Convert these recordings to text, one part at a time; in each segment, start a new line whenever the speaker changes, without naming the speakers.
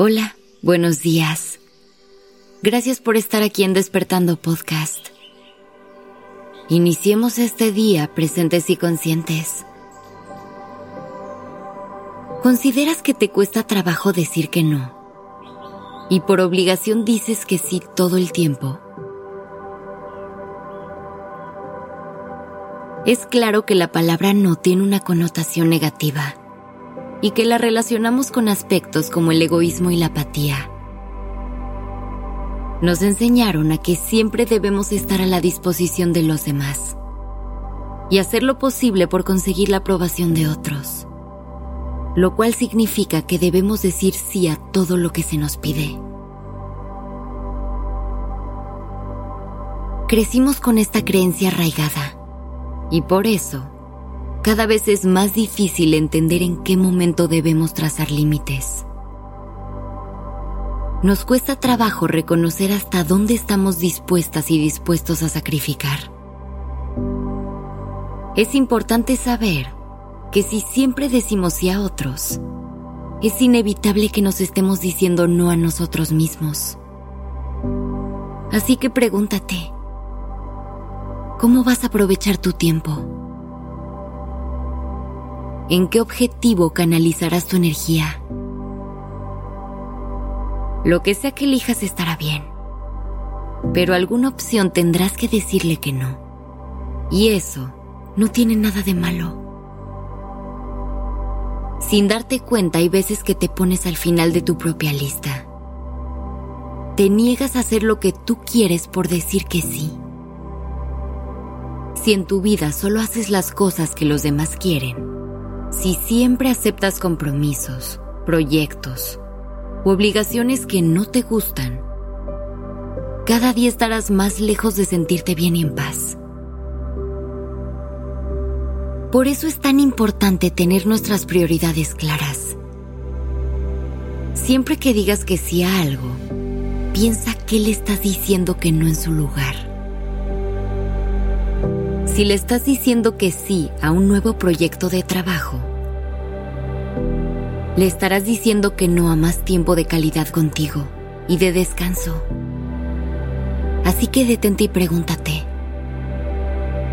Hola, buenos días. Gracias por estar aquí en Despertando Podcast. Iniciemos este día presentes y conscientes. ¿Consideras que te cuesta trabajo decir que no? Y por obligación dices que sí todo el tiempo. Es claro que la palabra no tiene una connotación negativa y que la relacionamos con aspectos como el egoísmo y la apatía. Nos enseñaron a que siempre debemos estar a la disposición de los demás y hacer lo posible por conseguir la aprobación de otros, lo cual significa que debemos decir sí a todo lo que se nos pide. Crecimos con esta creencia arraigada y por eso cada vez es más difícil entender en qué momento debemos trazar límites. Nos cuesta trabajo reconocer hasta dónde estamos dispuestas y dispuestos a sacrificar. Es importante saber que si siempre decimos sí a otros, es inevitable que nos estemos diciendo no a nosotros mismos. Así que pregúntate, ¿cómo vas a aprovechar tu tiempo? En qué objetivo canalizarás tu energía. Lo que sea que elijas estará bien, pero alguna opción tendrás que decirle que no. Y eso no tiene nada de malo. Sin darte cuenta hay veces que te pones al final de tu propia lista. Te niegas a hacer lo que tú quieres por decir que sí. Si en tu vida solo haces las cosas que los demás quieren, si siempre aceptas compromisos, proyectos u obligaciones que no te gustan, cada día estarás más lejos de sentirte bien y en paz. Por eso es tan importante tener nuestras prioridades claras. Siempre que digas que sí a algo, piensa qué le estás diciendo que no en su lugar. Si le estás diciendo que sí a un nuevo proyecto de trabajo, le estarás diciendo que no a más tiempo de calidad contigo y de descanso. Así que detente y pregúntate,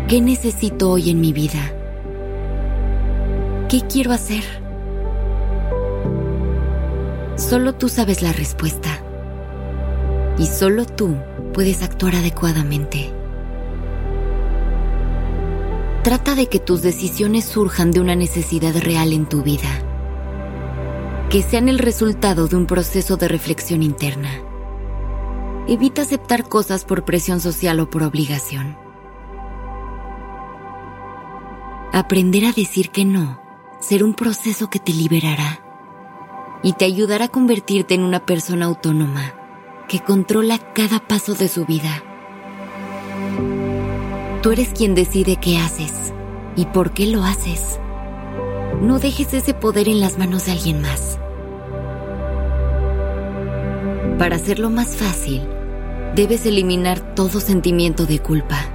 ¿qué necesito hoy en mi vida? ¿Qué quiero hacer? Solo tú sabes la respuesta. Y solo tú puedes actuar adecuadamente. Trata de que tus decisiones surjan de una necesidad real en tu vida, que sean el resultado de un proceso de reflexión interna. Evita aceptar cosas por presión social o por obligación. Aprender a decir que no será un proceso que te liberará y te ayudará a convertirte en una persona autónoma que controla cada paso de su vida Tú eres quien decide qué haces y por qué lo haces. No dejes ese poder en las manos de alguien más. Para hacerlo más fácil, debes eliminar todo sentimiento de culpa,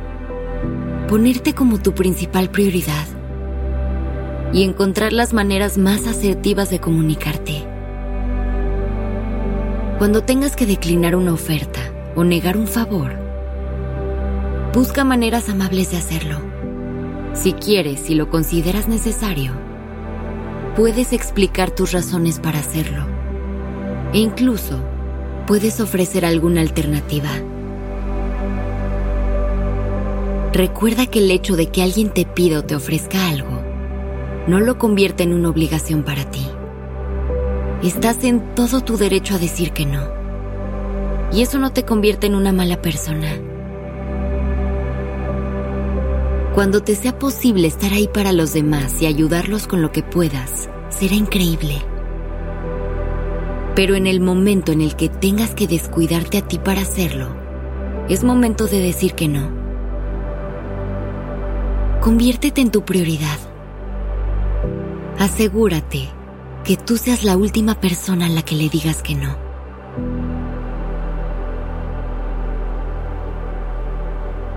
ponerte como tu principal prioridad y encontrar las maneras más asertivas de comunicarte. Cuando tengas que declinar una oferta o negar un favor, Busca maneras amables de hacerlo. Si quieres y lo consideras necesario, puedes explicar tus razones para hacerlo. E incluso puedes ofrecer alguna alternativa. Recuerda que el hecho de que alguien te pida o te ofrezca algo no lo convierte en una obligación para ti. Estás en todo tu derecho a decir que no. Y eso no te convierte en una mala persona cuando te sea posible estar ahí para los demás y ayudarlos con lo que puedas, será increíble. Pero en el momento en el que tengas que descuidarte a ti para hacerlo, es momento de decir que no. Conviértete en tu prioridad. Asegúrate que tú seas la última persona a la que le digas que no.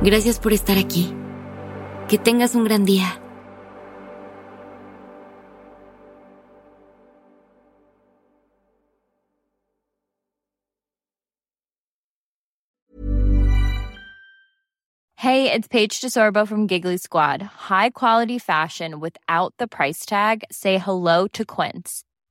Gracias por estar aquí. Que tengas un gran día.
Hey, it's Paige DeSorbo from Giggly Squad. High quality fashion without the price tag. Say hello to Quince.